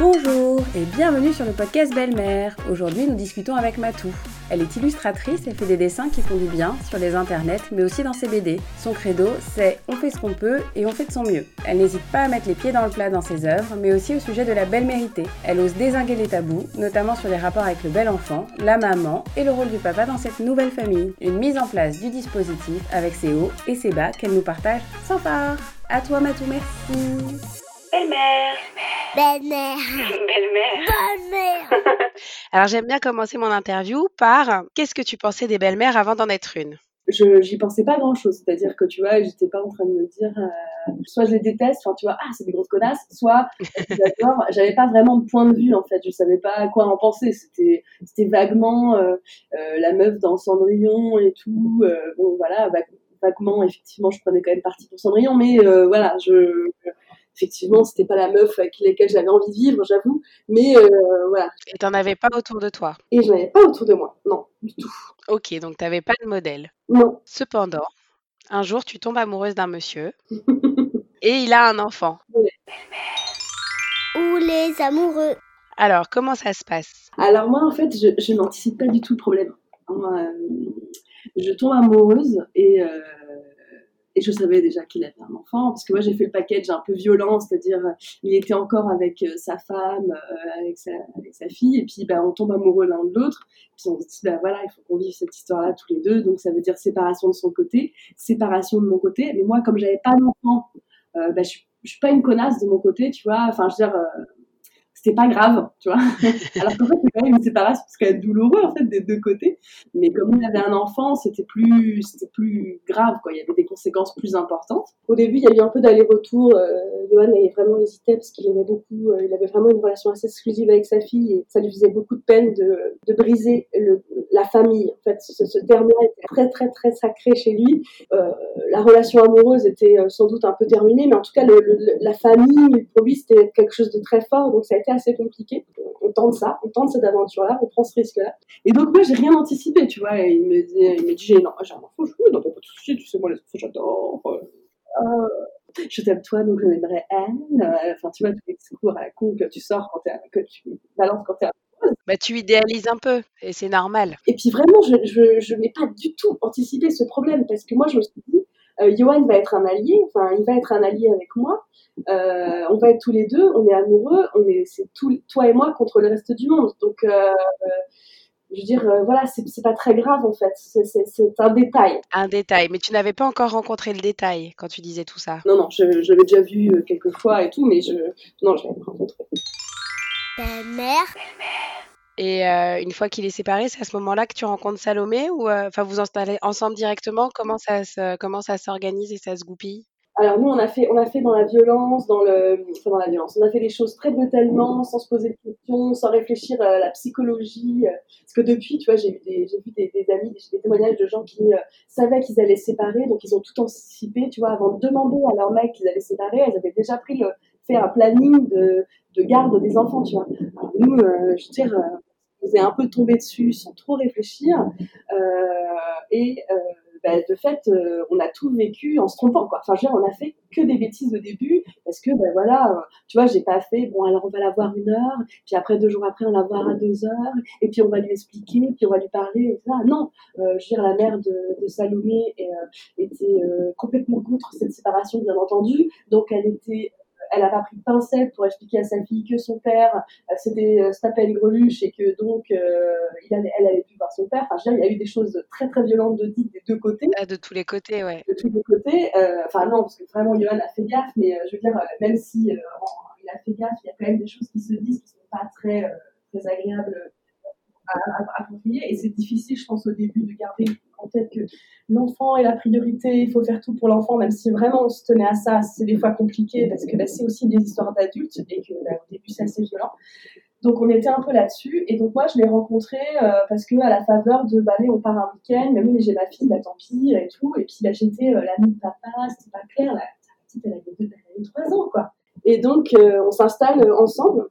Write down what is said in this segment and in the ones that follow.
Bonjour et bienvenue sur le podcast Belle-Mère. Aujourd'hui, nous discutons avec Matou. Elle est illustratrice et fait des dessins qui font du bien sur les internets, mais aussi dans ses BD. Son credo, c'est on fait ce qu'on peut et on fait de son mieux. Elle n'hésite pas à mettre les pieds dans le plat dans ses œuvres, mais aussi au sujet de la belle méritée. Elle ose désinguer les tabous, notamment sur les rapports avec le bel enfant, la maman et le rôle du papa dans cette nouvelle famille. Une mise en place du dispositif avec ses hauts et ses bas qu'elle nous partage sans phare. À toi Matou, merci. Belle-mère. Belle-mère. Belle-mère. Belle-mère. Alors j'aime bien commencer mon interview par qu'est-ce que tu pensais des belles-mères avant d'en être une? Je j'y pensais pas grand chose c'est à dire que tu vois j'étais pas en train de me dire euh, soit je les déteste enfin tu vois ah c'est des grosses connasses soit j'adore j'avais pas vraiment de point de vue en fait je savais pas quoi en penser c'était c'était vaguement euh, euh, la meuf dans Cendrillon et tout euh, bon voilà vaguement effectivement je prenais quand même partie pour Cendrillon mais euh, voilà je effectivement, c'était pas la meuf avec laquelle j'avais envie de vivre, j'avoue. Mais euh, voilà. Et t'en avais pas autour de toi? Et je n'avais pas autour de moi, non, du tout. Ok, donc t'avais pas de modèle. Non. Cependant, un jour, tu tombes amoureuse d'un monsieur et il a un enfant. Ou les amoureux. Alors, comment ça se passe? Alors moi, en fait, je, je n'anticipe pas du tout le problème. Euh, je tombe amoureuse et euh, et je savais déjà qu'il avait un enfant, parce que moi j'ai fait le package un peu violent, c'est-à-dire il était encore avec euh, sa femme, euh, avec, sa, avec sa fille, et puis bah, on tombe amoureux l'un de l'autre, puis on se dit bah voilà, il faut qu'on vive cette histoire-là tous les deux, donc ça veut dire séparation de son côté, séparation de mon côté, mais moi comme j'avais pas d'enfant, euh, bah, je, je suis pas une connasse de mon côté, tu vois, enfin je veux dire, euh, c'était pas grave, tu vois. Alors qu'en fait, c'est quand même une séparation parce qu'elle est douloureuse en fait des deux côtés. Mais comme il avait un enfant, c'était plus, c'était plus grave, quoi. Il y avait des conséquences plus importantes. Au début, il y a eu un peu d'aller-retour. Euh, Johan avait vraiment hésité parce qu'il aimait beaucoup, euh, il avait vraiment une relation assez exclusive avec sa fille et ça lui faisait beaucoup de peine de, de briser le, la famille. En fait, ce, ce terme-là était très, très, très sacré chez lui. Euh, la relation amoureuse était euh, sans doute un peu terminée, mais en tout cas, le, le, la famille, pour lui, c'était quelque chose de très fort. Donc, ça a été assez compliqué. On tente ça, on tente cette aventure-là, on prend ce risque-là. Et donc, moi, j'ai rien anticipé, tu vois. Et il me dit, il me dit, j'ai, non, j'ai un enfant, je oui, non, pas de souci, tu sais, moi, les enfants, j'adore. Euh, je t'aime toi, donc je m'aimerais Anne. Euh, Enfin, tu vois, tous les discours à la con que tu sors quand t'es, que tu balances quand t'es bah, tu idéalises un peu, et c'est normal. Et puis vraiment, je je, je n'ai pas du tout anticipé ce problème, parce que moi, je me suis dit, euh, Johan va être un allié, enfin, il va être un allié avec moi, euh, on va être tous les deux, on est amoureux, on est, c'est tout, toi et moi contre le reste du monde. Donc, euh, je veux dire, euh, voilà, c'est, c'est pas très grave en fait, c'est, c'est, c'est un détail. Un détail, mais tu n'avais pas encore rencontré le détail quand tu disais tout ça. Non, non, je, je l'avais déjà vu euh, quelques fois et tout, mais je, non, je l'avais rencontré. Belle-mère. Et euh, une fois qu'il est séparé, c'est à ce moment-là que tu rencontres Salomé ou euh, enfin vous installez ensemble directement? Comment ça se, comment ça s'organise et ça se goupille? Alors nous, on a fait, on a fait dans la violence, dans le, enfin, dans la violence. On a fait les choses très brutalement, sans se poser de questions, sans réfléchir à la psychologie. euh, Parce que depuis, tu vois, j'ai vu des, j'ai vu des, des amis, des, des témoignages de gens qui savaient qu'ils allaient séparer, donc ils ont tout anticipé, tu vois, avant de demander à leur mec qu'ils allaient se séparer, elles avaient déjà pris fait un planning de, de garde des enfants, tu vois. Nous, je veux dire, on nous est un peu tombé dessus sans trop réfléchir, euh, et euh, bah, de fait, euh, on a tout vécu en se trompant, quoi. Enfin, je veux dire, on a fait que des bêtises au début, parce que, ben voilà, euh, tu vois, j'ai pas fait, bon, alors on va la voir une heure, puis après, deux jours après, on la voir à deux heures, et puis on va lui expliquer, puis on va lui parler, et ça. Non, euh, je veux dire, la mère de, de Salomé était complètement contre cette séparation, bien entendu, donc elle était elle a pas pris de pincette pour expliquer à sa fille que son père euh, s'était euh, tapait une greluche et que donc euh, il allait, elle allait plus voir son père. Enfin, je veux dire, il y a eu des choses très très violentes de dites des deux côtés Ah, De tous les côtés, ouais. de tous les côtés. Euh, Enfin non, parce que vraiment Johan a fait gaffe, mais euh, je veux dire, euh, même si euh, il a fait gaffe, il y a quand même des choses qui se disent qui sont pas très euh, très agréables approprier. Et c'est difficile, je pense, au début de garder en tête que l'enfant est la priorité, il faut faire tout pour l'enfant, même si vraiment on se tenait à ça, c'est des fois compliqué parce que bah, c'est aussi des histoires d'adultes et que bah, au début c'est assez violent. Donc on était un peu là-dessus et donc moi je l'ai rencontré euh, parce que à la faveur de bah allez, on part un week-end, mais oui mais j'ai ma fille, bah tant pis et tout et puis bah, j'étais euh, l'amie de papa, c'était pas clair, la, petite elle avait, deux, elle avait trois ans quoi. Et donc euh, on s'installe ensemble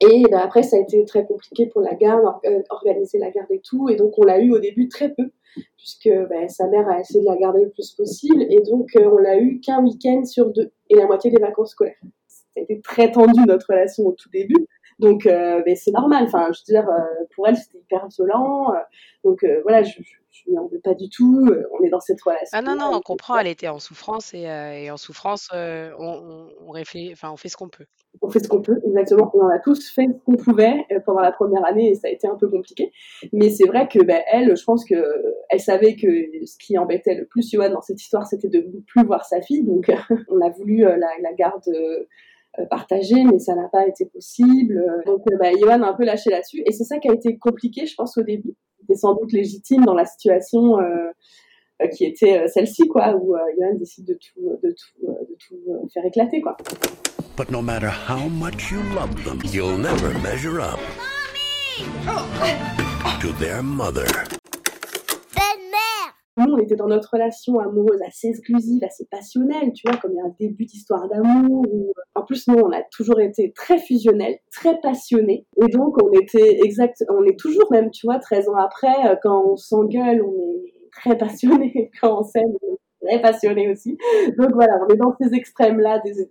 et bah, après ça a été très compliqué pour la garde, euh, organiser la garde et tout. Et donc on l'a eu au début très peu puisque bah, sa mère a essayé de la garder le plus possible. Et donc euh, on l'a eu qu'un week-end sur deux et la moitié des vacances scolaires. Ça a été très tendu notre relation au tout début. Donc, euh, mais c'est normal. Enfin, je veux dire, euh, pour elle, c'était hyper violent. euh, donc euh, voilà, je, je, je lui en veux pas du tout. on est dans cette relation. Ah non, non, on comprend, elle était en souffrance et, euh, et en souffrance, on, on, on réfléchit, enfin, on fait ce qu'on peut. On fait ce qu'on peut, exactement. Et on a tous fait ce qu'on pouvait pendant la première année et ça a été un peu compliqué. Mais c'est vrai que ben, elle, je pense que elle savait que ce qui embêtait le plus Johan dans cette histoire, c'était de ne plus voir sa fille. Donc on a voulu la, la garde euh, partagée, mais ça n'a pas été possible. Donc euh, Johan a un peu lâché là-dessus. Et c'est ça qui a été compliqué, je pense, au début. C'était sans doute légitime dans la situation. euh, qui était celle-ci, quoi, où euh, Johan décide de tout, de tout, de tout euh, faire éclater, quoi. But no matter how much you love them, you'll never measure up to their mother. Nous, on était dans notre relation amoureuse assez exclusive, assez passionnelle, tu vois, comme il y a un début d'histoire d'amour. où- En plus, nous, on a toujours été très fusionnels, très passionnés. Et donc, on était exact, on est toujours même, tu vois, 13 ans après, euh, quand on s'engueule, on est très passionnés. Quand on s'aime, très passionnés aussi. Donc voilà, on est dans ces extrêmes-là, des,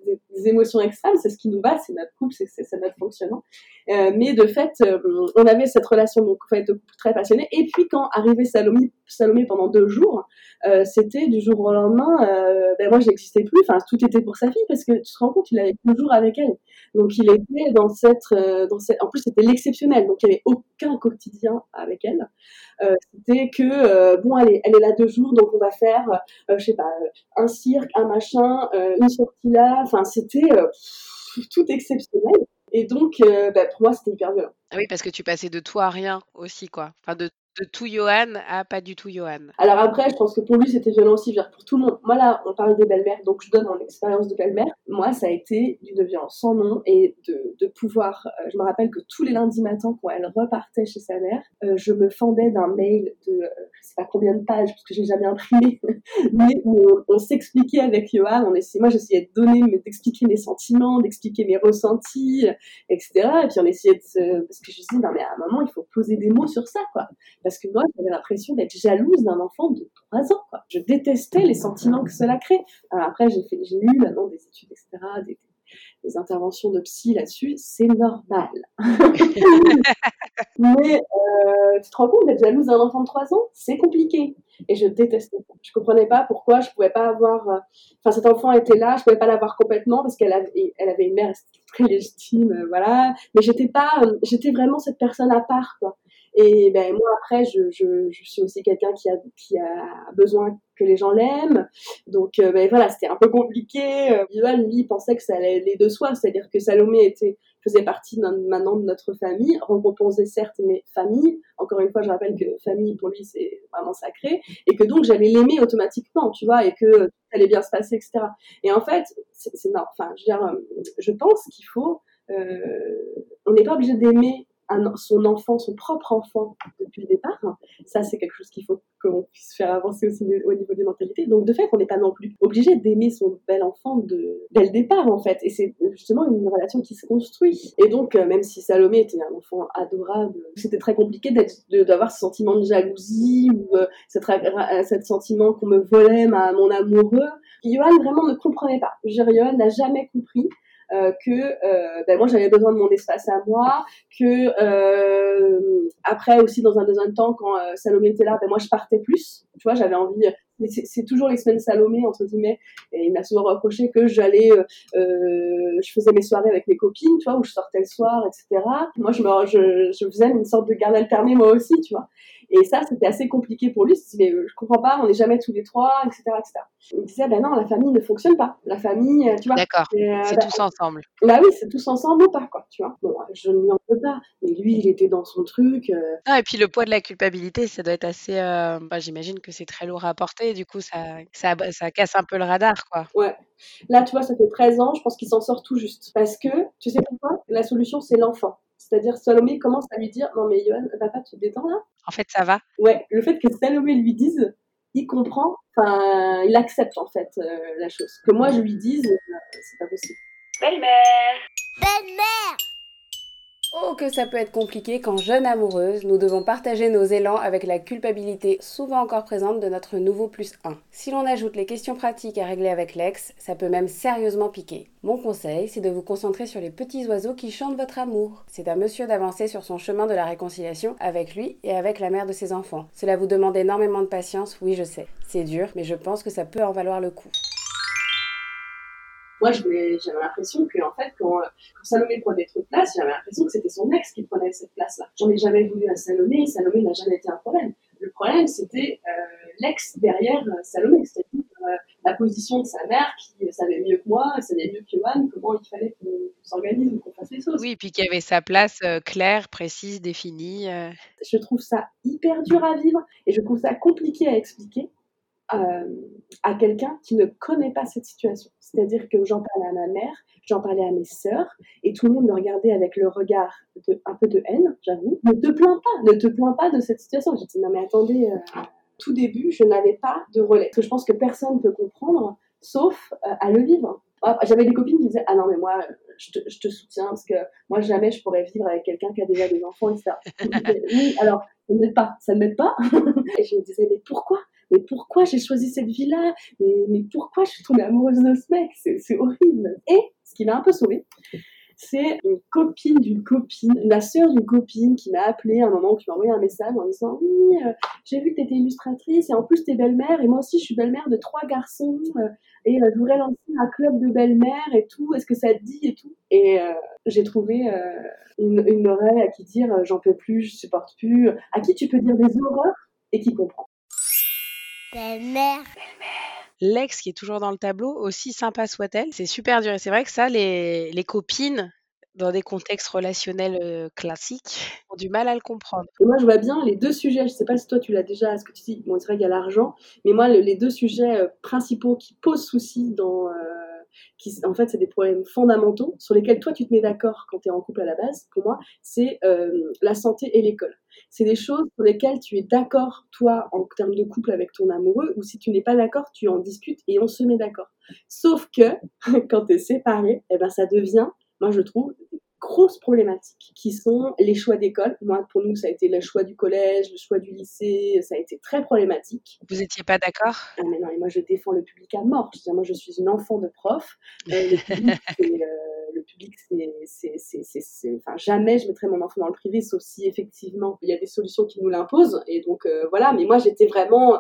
émotions extrêmes, c'est ce qui nous va, c'est notre couple, c'est, notre fonctionnement. Euh, mais de fait, euh, on avait cette relation donc en fait, de très passionné. Et puis quand arrivait Salomé, Salomé pendant deux jours, euh, c'était du jour au lendemain, euh, ben moi j'existais plus. Enfin, tout était pour sa fille parce que tu te rends compte, il avait toujours avec elle. Donc il était dans cette, dans cette. En plus, c'était l'exceptionnel. Donc il n'y avait aucun quotidien avec elle. C'était que bon, allez, elle est là deux jours, donc on va faire, je sais pas, euh, un cirque, un machin, euh, une sortie là. Enfin, c'était euh, tout exceptionnel. Et donc, bah, pour moi, c'était hyper violent. Ah oui, parce que tu passais de tout à rien aussi, quoi. Enfin, de, de tout Johan à pas du tout Johan. Alors après, je pense que pour lui, c'était violent aussi, je veux dire, pour tout le monde. Moi, là, on parle des belles-mères, donc je donne mon expérience de belle-mère. Moi, ça a été d'une violence sans nom et de, de pouvoir... euh, je me rappelle que tous les lundis matins, quand elle repartait chez sa mère, euh, je me fendais d'un mail de, euh, je sais pas combien de pages, parce que j'ai jamais imprimé, mais où on, s'expliquait avec Johan, on essayait, moi, j'essayais de donner, d'expliquer mes sentiments, d'expliquer mes ressentis, etc. Et puis on essayait de se... Parce que je me disais, non mais à un moment, il faut poser des mots sur ça, quoi. Parce que moi, j'avais l'impression d'être jalouse d'un enfant de 3 ans. Je détestais les sentiments que cela crée. Alors après, j'ai fait, j'ai eu maintenant des études, etc., des, interventions de psy là-dessus. C'est normal. Mais euh, tu te rends compte d'être jalouse d'un enfant de 3 ans? C'est compliqué. Et je détestais ça. Je comprenais pas pourquoi je pouvais pas avoir... euh, Enfin, cet enfant était là, je pouvais pas l'avoir complètement parce qu'elle avait, une mère très légitime, euh, voilà. Mais j'étais pas... j'étais vraiment cette personne à part, quoi. Et ben moi après, je, je, je suis aussi quelqu'un qui a, qui a besoin que les gens l'aiment. Donc euh, ben voilà, c'était un peu compliqué. Euh, Johan, lui, pensait que ça allait aller de soi, c'est-à-dire que Salomé était faisait partie maintenant de notre famille, recomposait certes mes familles. Encore une fois, je rappelle que famille pour lui c'est vraiment sacré et que donc j'allais l'aimer automatiquement, tu vois, et que tout allait bien se passer, etc. Et en fait, c'est c'est enfin, je veux dire, euh, je pense qu'il faut, euh, on n'est pas obligé d'aimer son enfant, son propre enfant depuis le départ. Ça, c'est quelque chose qu'il faut qu'on puisse faire avancer aussi au niveau des mentalités. Donc, de fait, on n'est pas non plus obligé d'aimer son bel enfant de, dès le départ, en fait. Et c'est justement une relation qui se construit. Et donc, euh, même si Salomé était un enfant adorable, c'était très compliqué d'avoir ce sentiment de jalousie ou euh, cette, ra- ce sentiment qu'on me volait ma, mon amoureux. Johan vraiment ne comprenait pas. Johan n'a jamais compris euh, que euh, ben, moi j'avais besoin de mon espace à moi, que euh, après aussi dans un deuxième temps quand euh, Salomé était là, ben, moi je partais plus, tu vois, j'avais envie, c'est toujours les semaines Salomé entre guillemets, et il m'a souvent reproché que j'allais, euh, je faisais mes soirées avec mes copines, tu vois, où je sortais le soir, etc. Moi je, je, je faisais une sorte de garde alternée moi aussi, tu vois. Et ça, c'était assez compliqué pour lui. Il se mais euh, je comprends pas, on n'est jamais tous les trois, etc., etc. Il me disait, ben non, la famille ne fonctionne pas. La famille, euh, tu vois. D'accord, c'est, euh, c'est bah, tous ensemble. bah oui, c'est tous ensemble ou pas, quoi, tu vois. Bon, je ne lui en veux pas, mais lui, il était dans son truc. euh, Non, et puis le poids de la culpabilité, ça doit être assez. euh, bah, J'imagine que c'est très lourd à porter, du coup, ça, ça, ça casse un peu le radar, quoi. ouais. Là, tu vois, ça fait 13 ans, je pense qu'il s'en sort tout juste. Parce que, tu sais pourquoi? La solution, c'est l'enfant. C'est-à-dire, Salomé commence à lui dire Non, mais Johan, papa, tu te détends là En fait, ça va. Ouais, le fait que Salomé lui dise, il comprend, enfin, il accepte en fait euh, la chose. Que moi, je lui dise, euh, c'est pas possible. Belle-mère Oh que ça peut être compliqué quand jeune amoureuse, nous devons partager nos élans avec la culpabilité souvent encore présente de notre nouveau plus 1. Si l'on ajoute les questions pratiques à régler avec l'ex, ça peut même sérieusement piquer. Mon conseil, c'est de vous concentrer sur les petits oiseaux qui chantent votre amour. C'est à monsieur d'avancer sur son chemin de la réconciliation avec lui et avec la mère de ses enfants. Cela vous demande énormément de patience, oui je sais. C'est dur, mais je pense que ça peut en valoir le coup moi, j'avais l'impression que, en fait, quand, quand Salomé prenait trop de place, j'avais l'impression que c'était son ex qui prenait cette place-là. J'en ai jamais voulu à Salomé, Salomé n'a jamais été un problème. Le problème, c'était euh, l'ex derrière euh, Salomé, c'est-à-dire euh, la position de sa mère qui savait mieux que moi, savait mieux que Johan, comment il fallait qu'on s'organise ou qu'on fasse les choses. Oui, puis qu'il y avait sa place claire, précise, définie. Je trouve ça hyper dur à vivre et je trouve ça compliqué à expliquer euh, à quelqu'un qui ne connaît pas cette situation. C'est-à-dire que j'en parlais à ma mère, j'en parlais à mes sœurs, et tout le monde me regardait avec le regard de, un peu de haine, j'avoue. Ne te plains pas, ne te plains pas de cette situation. J'ai dit, non mais attendez, euh, tout début, je n'avais pas de relais. Parce que je pense que personne ne peut comprendre, sauf euh, à le vivre. Ah, j'avais des copines qui disaient, ah non mais moi, je te, je te, soutiens, parce que moi jamais je pourrais vivre avec quelqu'un qui a déjà des enfants, etc. oui, alors, ça ne m'aide pas, ça ne m'aide pas. et je me disais, mais pourquoi? Mais pourquoi j'ai choisi cette vie-là? Mais, pourquoi je suis tombée amoureuse de ce mec? C'est horrible. Et ce qui m'a un peu sauvée, c'est une copine d'une copine, la sœur d'une copine qui m'a appelée à un moment, qui m'a envoyé un message en disant oui, euh, j'ai vu que tu étais illustratrice et en plus tu es belle-mère et moi aussi je suis belle-mère de trois garçons euh, et euh, je voudrais lancer un club de belle-mère et tout, est-ce que ça te dit et tout? Et j'ai trouvé une, une, oreille à qui dire j'en peux plus, je supporte plus, à qui tu peux dire des horreurs et qui comprend. Belle-mère. L'ex qui est toujours dans le tableau, aussi sympa soit-elle, c'est super dur. Et c'est vrai que ça, les, les copines, dans des contextes relationnels euh, classiques, ont du mal à le comprendre. Et moi, je vois bien les deux sujets. Je sais pas si toi, tu l'as déjà, ce que tu dis. Bon, c'est vrai qu'il y a l'argent, mais moi, les deux sujets euh, principaux qui posent souci dans. Euh, qui, en fait, c'est des problèmes fondamentaux sur lesquels toi, tu te mets d'accord quand tu es en couple à la base, pour moi, c'est la santé et l'école. C'est des choses pour lesquelles tu es d'accord, toi, en termes de couple avec ton amoureux, ou si tu n'es pas d'accord, tu en discutes et on se met d'accord. Sauf que, quand tu es séparé, eh ben, ça devient, moi je trouve, grosses problématiques qui sont les choix d'école. Moi, pour nous, ça a été le choix du collège, le choix du lycée, ça a été très problématique. Vous n'étiez pas d'accord? Ah, mais non, et moi je défends le public à mort. Je moi je suis une enfant de prof. Euh, le public, le public, c'est, enfin, jamais je mettrais mon enfant dans le privé, sauf si effectivement il y a des solutions qui nous l'imposent. Et donc euh, voilà, mais moi j'étais vraiment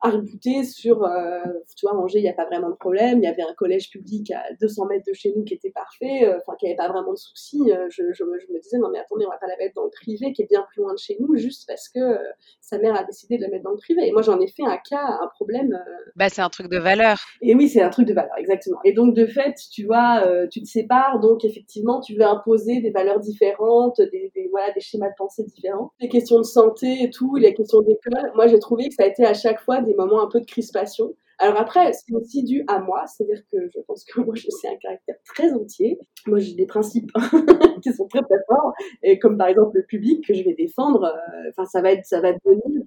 arc-bouté sur, euh, tu vois, Angers, il n'y a pas vraiment de problème. Il y avait un collège public à 200 mètres de chez nous qui était parfait, euh, enfin, qui n'avait pas vraiment de soucis. Euh, je, je, je, me disais, non, mais attendez, on va pas la mettre dans le privé, qui est bien plus loin de chez nous, juste parce que euh, sa mère a décidé de la mettre dans le privé. Et moi, j'en ai fait un cas, un problème. Bah, c'est un truc de valeur. Et oui, c'est un truc de valeur, exactement. Et donc, de fait, tu vois, tu te sépares, donc effectivement, tu veux imposer des valeurs différentes, des, des, voilà, des schémas de pensée différents. Les questions de santé et tout, les questions d'école, moi, j'ai trouvé que ça a été à chaque fois des moments un peu de crispation. Alors après, c'est aussi dû à moi, c'est-à-dire que je pense que moi, je suis un caractère très entier. Moi, j'ai des principes qui sont très très forts, et comme par exemple le public que je vais défendre. Euh, enfin, ça va être, ça va devenir une,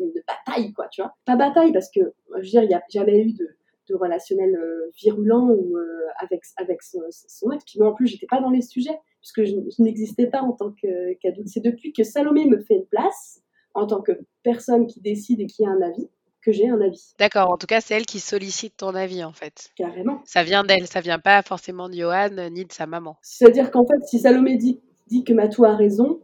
une, bataille, quoi, tu vois. Pas bataille parce que, je veux dire, il n'y a jamais eu de, de relationnel euh, virulent euh, avec avec son, son, ex. Puis moi, en plus, j'étais pas dans les sujets puisque je, n'existais pas en tant qu'adulte. c'est depuis que Salomé me fait une place en tant que personne qui décide et qui a un avis que j'ai un avis. D'accord, en tout cas, c'est elle qui sollicite ton avis, en fait. Carrément. Ça vient d'elle, ça vient pas forcément de Johan ni de sa maman. C'est-à-dire qu'en fait, si Salomé dit, dit que Matou a raison,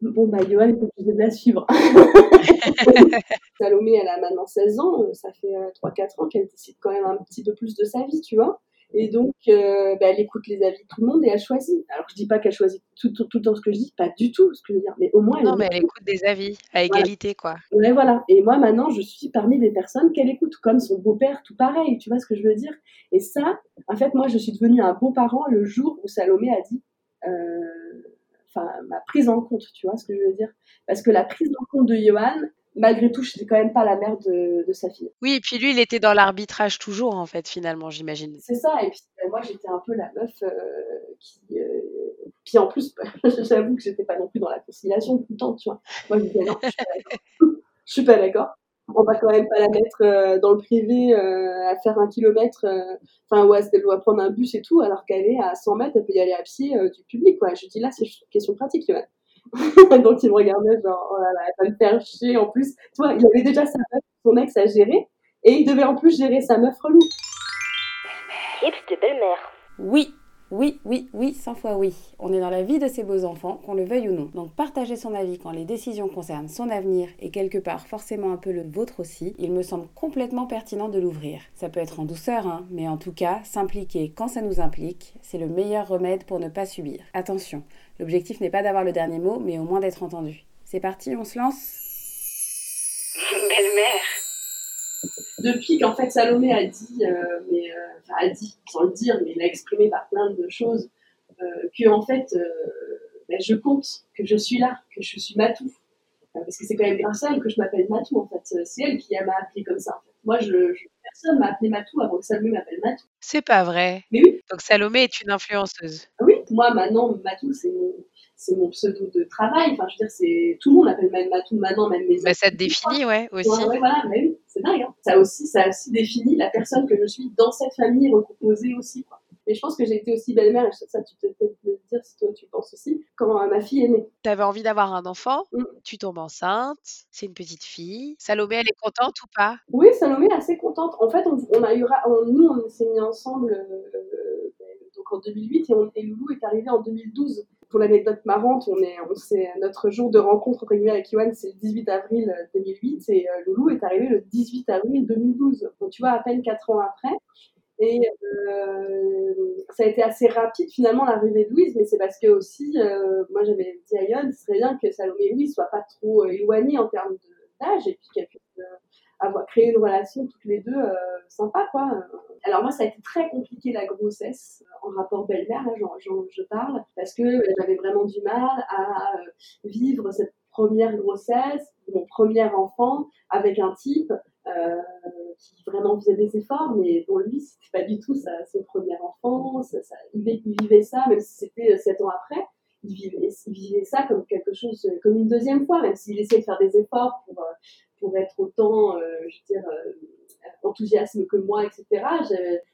bon, bah, Johan est obligé de la suivre. Salomé, elle a maintenant 16 ans, ça fait 3-4 euh, ans qu'elle décide quand même un petit peu plus de sa vie, tu vois. Et donc, euh, bah, elle écoute les avis de tout le monde et elle choisit. Alors, je dis pas qu'elle choisit tout, tout, tout, le temps ce que je dis, pas du tout ce que je veux dire, mais au moins elle. Non, mais elle écoute des avis à égalité, voilà. quoi. Ouais, voilà. Et moi, maintenant, je suis parmi les personnes qu'elle écoute, comme son beau-père, tout pareil. Tu vois ce que je veux dire? Et ça, en fait, moi, je suis devenue un beau-parent le jour où Salomé a dit. Euh, enfin, ma prise en compte, tu vois ce que je veux dire? Parce que la prise en compte de Johan, malgré tout, je n'étais quand même pas la mère de, de, sa fille. Oui, et puis lui, il était dans l'arbitrage toujours, en fait, finalement, j'imagine. C'est ça, et puis euh, moi, j'étais un peu la meuf euh, qui. Euh... Puis en plus, j'avoue que j'étais pas non plus dans la conciliation tout le temps, tu vois. Moi, je disais non, je suis pas d'accord. on va quand même pas la mettre euh, dans le privé à faire un kilomètre, enfin, ouais, elle doit prendre un bus et tout, alors qu'elle est à 100 mètres, elle peut y aller à pied du public, quoi. Je dis là, c'est une question pratique, Johan. Donc il me regardait genre, oh là là, elle va me faire chier en plus. Tu vois, il avait déjà sa meuf, son ex à gérer, et il devait en plus gérer sa meuf relou. Tips de belle-mère. Oui, oui, oui, oui, 100 fois oui. On est dans la vie de ses beaux enfants, qu'on le veuille ou non. Donc partager son avis quand les décisions concernent son avenir et quelque part forcément un peu le vôtre aussi, il me semble complètement pertinent de l'ouvrir. Ça peut être en douceur, hein, mais en tout cas, s'impliquer quand ça nous implique, c'est le meilleur remède pour ne pas subir. Attention, l'objectif n'est pas d'avoir le dernier mot, mais au moins d'être entendu. C'est parti, on se lance? Belle-mère depuis qu'en fait Salomé a dit, euh, mais euh, enfin a dit sans le dire, mais il a exprimé par plein de choses euh, que en fait ben, je compte, que je suis là, que je suis Matou, parce que c'est quand même grâce à elle que je m'appelle Matou en fait. C'est elle qui m'a appelé comme ça. En fait. Moi, je, je personne m'a appelé Matou avant que Salomé m'appelle Matou. C'est pas vrai. Mais oui. Donc Salomé est une influenceuse. Moi maintenant Matou c'est mon c'est mon pseudo de travail. Enfin, je veux dire, c'est tout le monde appelle même Matou maintenant, même mes. Bah, ça te définit, ouais, aussi. Ouais, voilà, mais oui, c'est dingue. Hein. Ça aussi, ça aussi définit la personne que je suis dans cette famille recomposée aussi. Quoi. Et je pense que j'ai été aussi belle-mère, et ça, tu peux peut-être me dire si toi tu penses aussi, quand ma fille est née. Tu avais envie d'avoir un enfant, Mm. tu tombes enceinte, c'est une petite fille. Salomé, elle est contente ou pas? Oui, Salomé est assez contente. En fait, on, on a eu, on- nous, on s'est mis ensemble euh, en 2008 et, on, et Loulou est arrivé en 2012. Pour l'anecdote marrante, on est, on s'est- notre jour de rencontre avec Yoann, c'est le 18 avril 2008 et euh, Loulou est arrivé le 18 avril 2012. Donc tu vois, à peine 4 ans après. Et euh, ça a été assez rapide finalement l'arrivée de Louise, mais c'est parce que aussi, euh, moi j'avais dit à Yoann, ce serait bien que Salomé et Louise soient pas trop euh, éloignés en termes d'âge et puis qu'elles puissent euh, avoir créé une relation toutes les deux euh, sympa quoi. Alors moi ça a été très compliqué la grossesse euh, en rapport belle-mère, j'en- je parle, parce que euh, j'avais vraiment du mal à vivre cette première grossesse, mon premier enfant avec un type qui vraiment faisait des efforts, mais dont lui c'était pas du tout sa, son premier enfant, il, vi- il vivait ça même si c'était sept ans après. Il vivait, il vivait ça comme quelque chose, comme une deuxième fois, même s'il essayait de faire des efforts pour, pour être autant, euh, je veux dire, euh, enthousiasme que moi, etc.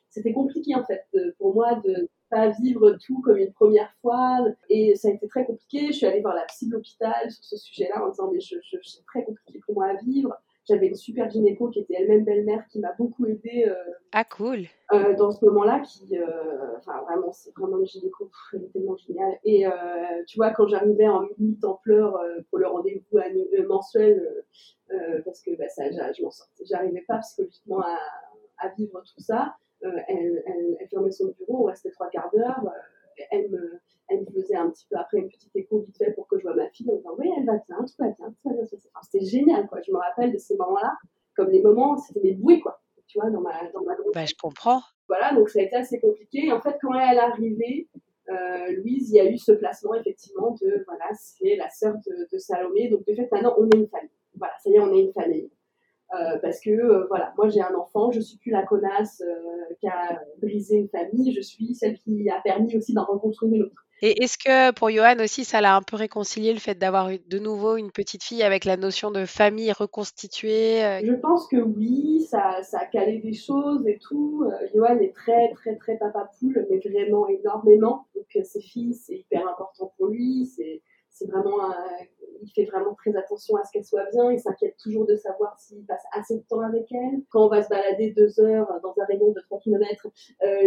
C'était compliqué en fait euh, pour moi de pas vivre tout comme une première fois et ça a été très compliqué. Je suis allée voir la psy de l'hôpital sur ce sujet-là en disant mais je, je- c'est très compliqué pour moi à vivre. J'avais une super gynéco qui était elle-même belle-mère qui m'a beaucoup aidée euh, Ah, cool. euh, dans ce moment-là qui, euh, enfin vraiment, c'est vraiment une gynéco, pff, elle est tellement géniale. Et tu vois, quand j'arrivais en limite en pleurs pour le rendez-vous mensuel, parce que bah, ça, je m'en sortais, j'arrivais pas psychologiquement à, à vivre tout ça. elle, elle, elle fermait son bureau, on restait trois quarts d'heure. Elle me, elle me faisait un petit peu après une petite écho vite fait pour que je vois ma fille. En disant, oui, elle va bien, tout va bien, tout va bien. Enfin, c'était génial, quoi. Je me rappelle de ces moments-là, comme les moments, c'était mes bouées, quoi. Tu vois, dans ma, dans ma Bah, je comprends. voilà, donc ça a été assez compliqué. Et en fait, quand elle est arrivée, euh, Louise, il y a eu ce placement effectivement de voilà, c'est la sœur de, de Salomé. Donc de fait, maintenant, on est une famille. Voilà, ça y est, on est une famille. Euh, parce que euh, voilà, moi j'ai un enfant, je suis plus la connasse euh, qui a brisé une famille, je suis celle qui a permis aussi d'en reconstruire une autre. Et est-ce que pour Johan aussi, ça l'a un peu réconcilié le fait d'avoir de nouveau une petite fille avec la notion de famille reconstituée euh, Je pense que oui, ça, ça a calé des choses et tout. Euh, Johan est très, très, très papa poule, mais vraiment énormément. Donc, ses filles, c'est hyper important pour lui. C'est, c'est vraiment, un- il fait vraiment très attention à ce qu'elles soient bien. Il s'inquiète toujours de savoir s'il passe assez de temps avec elles. Quand on va se balader deux heures dans un rayon de 3 km,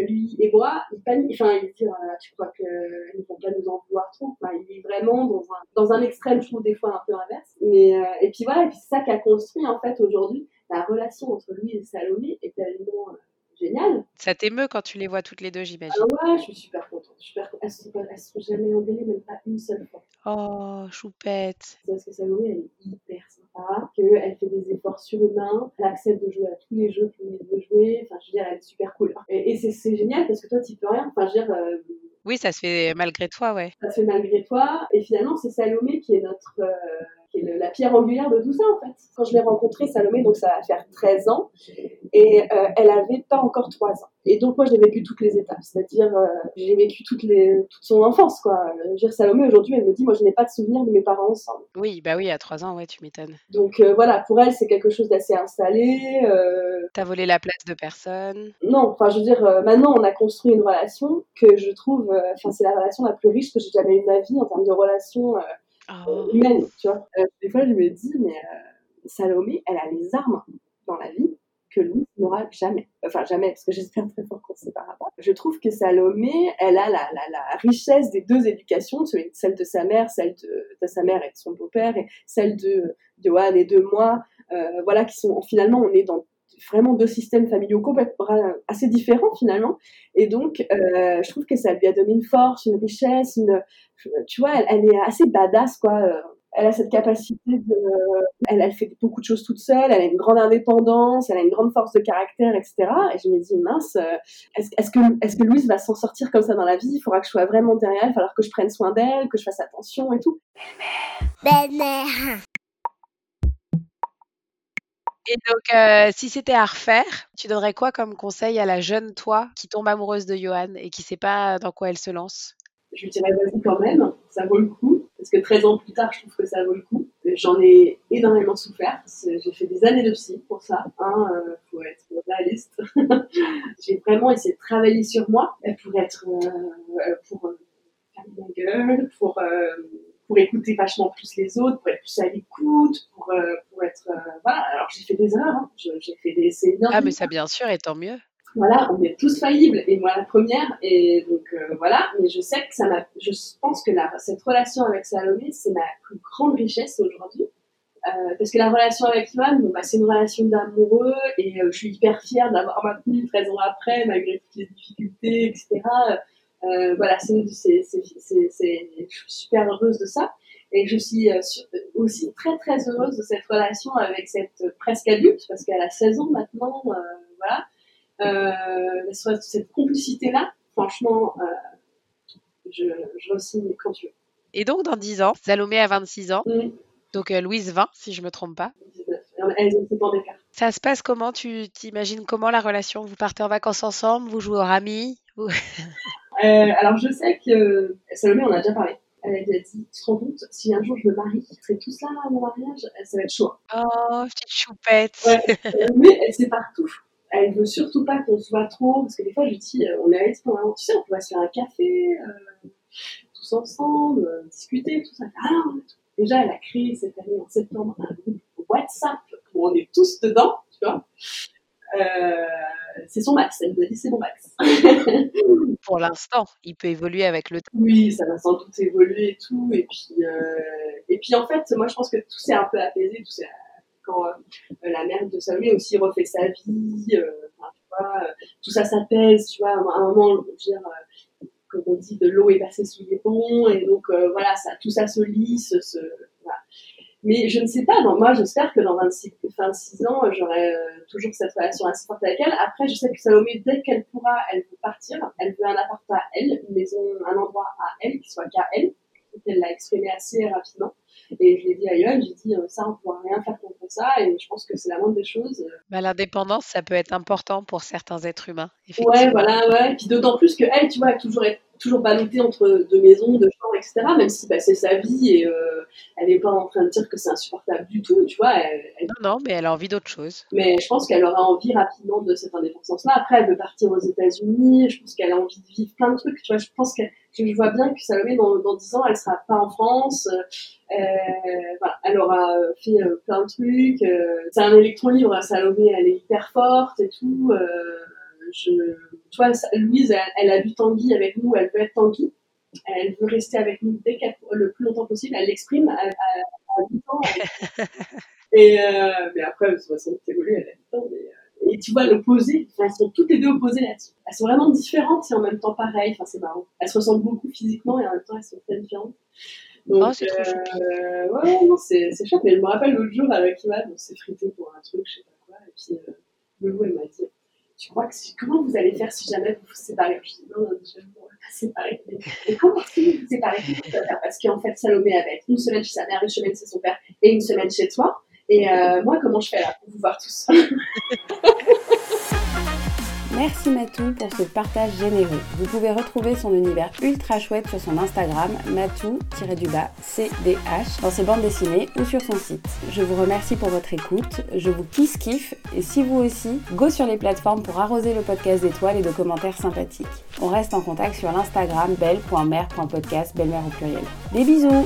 lui et moi, il panique. Enfin, il dit, Ah, tu crois qu'ils ne vont pas nous en vouloir trop. Il est vraiment dans un, dans un extrême, je trouve, des fois un peu inverse. Mais, euh, et puis voilà, et puis c'est ça qu'a construit, en fait, aujourd'hui, la relation entre lui et Salomé est tellement Ça t'émeut quand tu les vois toutes les deux, j'imagine. Ah ouais, je suis super contente. Super. Elles sont, pas- sont jamais engueulées, même pas une seule fois. Oh, choupette. C'est parce que Salomé, elle est hyper sympa, qu'elle fait des efforts surhumains, elle accepte de jouer à tous les jeux qu'il veut jouer. Enfin, je veux dire, elle est super cool. Et, c'est génial parce que toi, tu peux rien. Enfin, je veux dire, euh, Oui, ça se fait malgré toi, ouais. ça se fait malgré toi. Et finalement, c'est Salomé qui est notre, euh, qui est le- la pierre angulaire de tout ça, en fait. Quand je l'ai rencontrée, Salomé, donc ça va faire 13 ans, et euh, elle avait pas encore 3 ans. Et donc, moi, j'ai vécu toutes les étapes, c'est-à-dire, euh, j'ai vécu toutes les, toute son enfance, quoi. Je veux dire, Salomé, aujourd'hui, elle me dit, moi, je n'ai pas de souvenir de mes parents ensemble. Oui, bah oui, à 3 ans, ouais, tu m'étonnes. Donc, euh, voilà, pour elle, c'est quelque chose d'assez installé. euh, T'as volé la place de personne. non, enfin, je veux dire, euh, maintenant, on a construit une relation que je trouve, euh, enfin, c'est la relation la plus riche que j'ai jamais eue de ma vie en termes de relations euh, Oh. humaines, tu vois. Euh, des fois, je me dis, mais euh, Salomé, elle a les armes dans la vie que Louise n'aura jamais. Enfin, jamais, parce que j'espère très fort qu'on se séparera pas. Je trouve que Salomé, elle a la, la, richesse des deux éducations, celle de sa mère, celle de, de sa mère et de son beau-père, et celle de Johan et de moi, euh, voilà, qui sont, finalement, on est dans vraiment deux systèmes familiaux complètement assez différents finalement. Et donc euh, je trouve que ça lui a donné une force une richesse une tu vois elle, est assez badass quoi. Euh, elle a cette capacité de elle, fait beaucoup de choses toute seule elle a une grande indépendance elle a une grande force de caractère etc et je me dis mince euh, est-ce que est-ce que Louise va s'en sortir comme ça dans la vie? Il faudra que je sois vraiment derrière elle il falloir que je prenne soin d'elle que je fasse attention et tout. Belle-mère. Et donc, euh, si c'était à refaire, tu donnerais quoi comme conseil à la jeune toi qui tombe amoureuse de Johan et qui sait pas dans quoi elle se lance? Je lui dirais vas-y quand même, ça vaut le coup. Parce que 13 ans plus tard, je trouve que ça vaut le coup. J'en ai énormément souffert. J'ai fait des années de psy pour ça. Hein, euh, faut être réaliste. J'ai vraiment essayé de travailler sur moi euh, pour être, euh, euh, pour euh, fermer ma gueule, pour, euh, pour écouter vachement plus les autres, pour être plus à l'écoute, pour, euh, être, euh, voilà. Alors j'ai fait des erreurs. Hein. J'ai fait des, énorme Ah, mais ça, bien sûr, et tant mieux. voilà, on est tous faillibles, et moi la première, et donc euh, voilà, mais je sais que ça m'a, je pense que la, cette relation avec Salomé, c'est ma plus grande richesse aujourd'hui, Euh, parce que la relation avec Ivan, bah, c'est une relation d'amoureux, et euh, je suis hyper fière d'avoir maintenu 13 ans après, malgré toutes les difficultés, etc. Euh, voilà, c'est- je suis super heureuse de ça, et je suis euh, sur- aussi très très heureuse de cette relation avec cette presque adulte, parce qu'elle a 16 ans maintenant, euh, voilà euh, cette complicité-là, franchement, euh, je, je re-signe quand tu veux. Et donc, dans 10 ans, Salomé a 26 ans, Mmh, donc euh, Louise 20, si je me trompe pas. 19. Elles ont 7 ans d'écart. Ça se passe comment? Tu t'imagines comment la relation? Vous partez en vacances ensemble? Vous jouez au rami Vous- Euh, alors, je sais que Salomé, on a déjà parlé. Elle a dit, tu te rends compte, si un jour je me marie, serez tous là à mon mariage, ça va être chaud. Oh, petite choupette Ouais. Euh, Mais elle sait partout. Elle veut surtout pas qu'on se voit trop, parce que des fois, je lui dis, euh, on est allés pendant, tu sais, on pourrait se faire un café, euh, tous ensemble, euh, discuter, tout ça. Ah déjà, elle a créé cette année, en septembre, un groupe WhatsApp où on est tous dedans, tu vois. Euh, c'est son max, elle me dit c'est mon max. Pour l'instant, il peut évoluer avec le temps. Oui, ça va sans doute évoluer et tout. Et puis, euh, et puis en fait, moi je pense que tout s'est un peu apaisé. Tout quand euh, la mère de Salomé aussi refait sa vie, euh, enfin, tu vois, tout ça s'apaise, tu vois. À un moment, veux dire, comme on dit, de l'eau est passée sous les ponts, et donc voilà, ça, tout ça se lisse. Se, voilà. Mais je ne sais pas, moi j'espère que dans 26, 26 ans, j'aurai euh, toujours cette relation assez forte avec elle. Après, je sais que Salomé, dès qu'elle pourra, elle veut partir. Elle veut un appart à elle, une maison, un endroit à elle, qui soit qu'à elle. Donc elle l'a exprimé assez rapidement. Et je l'ai dit à Yoann, j'ai dit, euh, ça, on ne pourra rien faire contre ça, et je pense que c'est la moindre des choses. Euh, Bah, L'indépendance, ça peut être important pour certains êtres humains. Ouais, Effectivement. voilà, ouais. Puis d'autant plus que elle, tu vois, elle toujours être toujours ballottée entre deux maisons, deux chambres, etc. Même si bah, c'est sa vie et euh, elle n'est pas en train de dire que c'est insupportable du tout, tu vois. Elle, elle- Non, non, mais elle a envie d'autre chose. Mais je pense qu'elle aura envie rapidement de cette indépendance-là. Après, elle veut partir aux États-Unis. Je pense qu'elle a envie de vivre plein de trucs. Tu vois, je pense que je vois bien que Salomé, dans, dans 10 ans, elle sera pas en France. Euh, voilà, elle aura fait euh, plein de trucs. Euh, c'est un électron libre. Salomé, elle est hyper forte et tout. Euh, je, tu vois, Louise, elle, elle a vu Tanguy avec nous. Elle veut être Tanguy. Elle veut rester avec nous dès le plus longtemps possible. Elle l'exprime à, à, à 8 ans. Elle- et euh, mais après, de toute façon, c'est évolué, elle a 8 ans. Mais, euh, et tu vois, l'opposé, enfin, elles sont toutes les deux opposées là-dessus. Elles sont vraiment différentes et en même temps pareilles. Enfin, c'est marrant. Elles se ressemblent beaucoup physiquement et en même temps, elles sont très différentes. Donc, Oh, c'est trop euh, ouais, ouais, non, c'est, c'est chouette. Mais je me rappelle l'autre jour avec Iman, on s'est frité pour un truc, je sais pas quoi. Et puis, euh, Loulou, elle m'a dit tu crois que comment vous allez faire si jamais vous vous séparez? Je non, non, je ne pas séparer. Et comment si vous vous séparez Parce qu'en fait, Salomé avait une semaine chez sa mère, une semaine chez son père et une semaine chez toi. Et euh, moi, comment je fais là pour vous voir tous? Merci Matou pour ce partage généreux. Vous pouvez retrouver son univers ultra chouette sur son Instagram matou-cdh dans ses bandes dessinées ou sur son site. Je vous remercie pour votre écoute, je vous kiss kiffe et si vous aussi, go sur les plateformes pour arroser le podcast d'étoiles et de commentaires sympathiques. On reste en contact sur l'Instagram belle.mère.podcast, belle-mère au pluriel. Des bisous